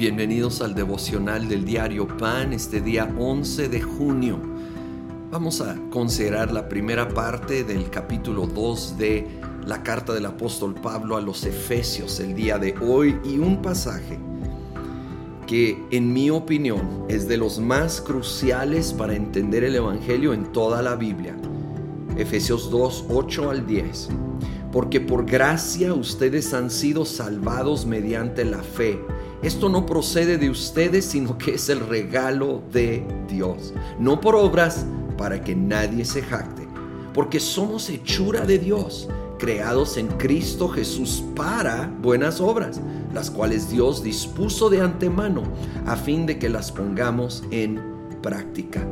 Bienvenidos al devocional del diario Pan este día 11 de junio. Vamos a considerar la primera parte del capítulo 2 de la carta del apóstol Pablo a los Efesios el día de hoy y un pasaje que en mi opinión es de los más cruciales para entender el Evangelio en toda la Biblia. Efesios 2, 8 al 10. Porque por gracia ustedes han sido salvados mediante la fe esto no procede de ustedes, sino que es el regalo de Dios. No por obras para que nadie se jacte, porque somos hechura de Dios, creados en Cristo Jesús para buenas obras, las cuales Dios dispuso de antemano a fin de que las pongamos en práctica.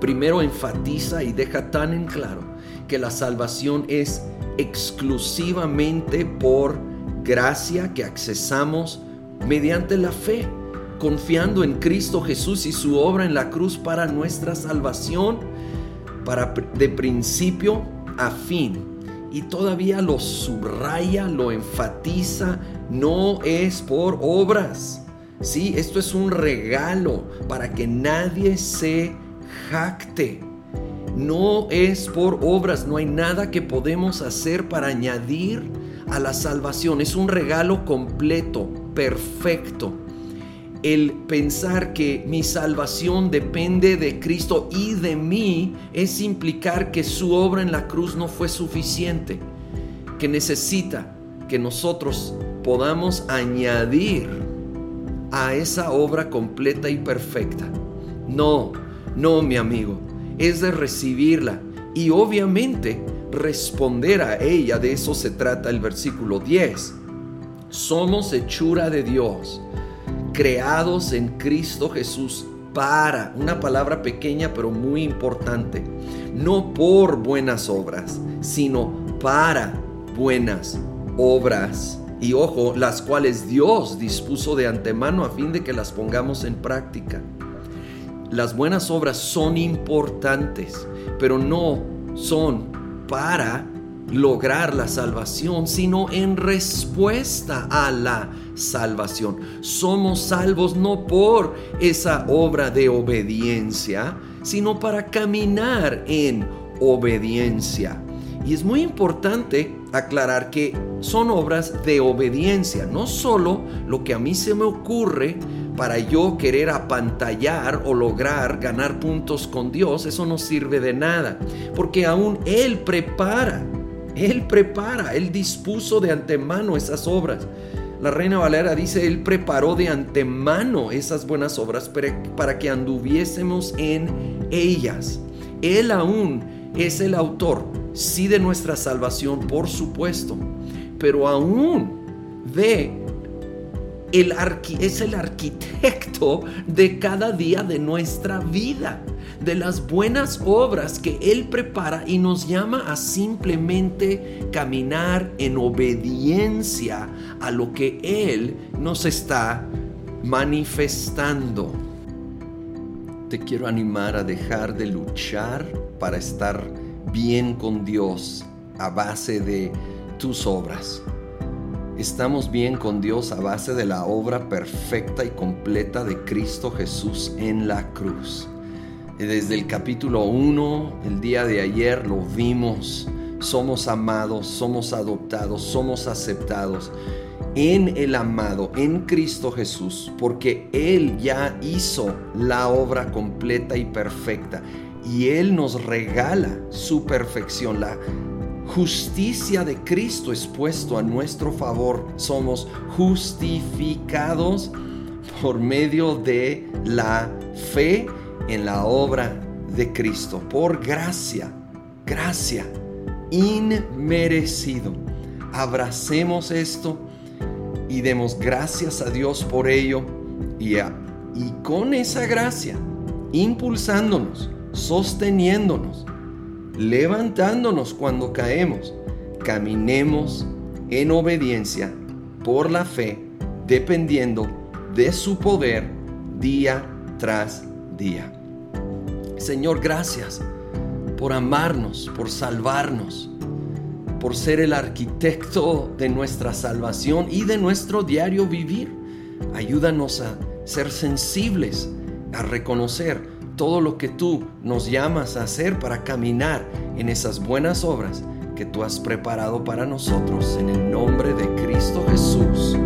Primero enfatiza y deja tan en claro que la salvación es exclusivamente por gracia que accesamos mediante la fe, confiando en Cristo Jesús y su obra en la cruz para nuestra salvación, para de principio a fin. Y todavía lo subraya, lo enfatiza, no es por obras. Sí, esto es un regalo para que nadie se jacte. No es por obras, no hay nada que podemos hacer para añadir a la salvación. Es un regalo completo, perfecto. El pensar que mi salvación depende de Cristo y de mí es implicar que su obra en la cruz no fue suficiente, que necesita que nosotros podamos añadir a esa obra completa y perfecta. No, no, mi amigo, es de recibirla y obviamente responder a ella. De eso se trata el versículo 10. Somos hechura de Dios, creados en Cristo Jesús para, una palabra pequeña pero muy importante, no por buenas obras, sino para buenas obras. Y ojo, las cuales Dios dispuso de antemano a fin de que las pongamos en práctica. Las buenas obras son importantes, pero no son para lograr la salvación, sino en respuesta a la salvación. Somos salvos no por esa obra de obediencia, sino para caminar en obediencia. Y es muy importante aclarar que son obras de obediencia, no solo lo que a mí se me ocurre para yo querer apantallar o lograr ganar puntos con Dios, eso no sirve de nada, porque aún Él prepara él prepara, Él dispuso de antemano esas obras. La reina Valera dice, Él preparó de antemano esas buenas obras para que anduviésemos en ellas. Él aún es el autor, sí de nuestra salvación, por supuesto, pero aún de el es el arquitecto de cada día de nuestra vida de las buenas obras que Él prepara y nos llama a simplemente caminar en obediencia a lo que Él nos está manifestando. Te quiero animar a dejar de luchar para estar bien con Dios a base de tus obras. Estamos bien con Dios a base de la obra perfecta y completa de Cristo Jesús en la cruz. Desde el capítulo 1, el día de ayer lo vimos. Somos amados, somos adoptados, somos aceptados en el amado, en Cristo Jesús, porque Él ya hizo la obra completa y perfecta. Y Él nos regala su perfección. La justicia de Cristo es puesto a nuestro favor. Somos justificados por medio de la fe en la obra de Cristo, por gracia, gracia, inmerecido. Abracemos esto y demos gracias a Dios por ello y, y con esa gracia, impulsándonos, sosteniéndonos, levantándonos cuando caemos, caminemos en obediencia por la fe, dependiendo de su poder día tras día. Señor, gracias por amarnos, por salvarnos, por ser el arquitecto de nuestra salvación y de nuestro diario vivir. ayúdanos a ser sensibles, a reconocer todo lo que tú nos llamas a hacer para caminar en esas buenas obras que tú has preparado para nosotros. En el nombre de Cristo Jesús.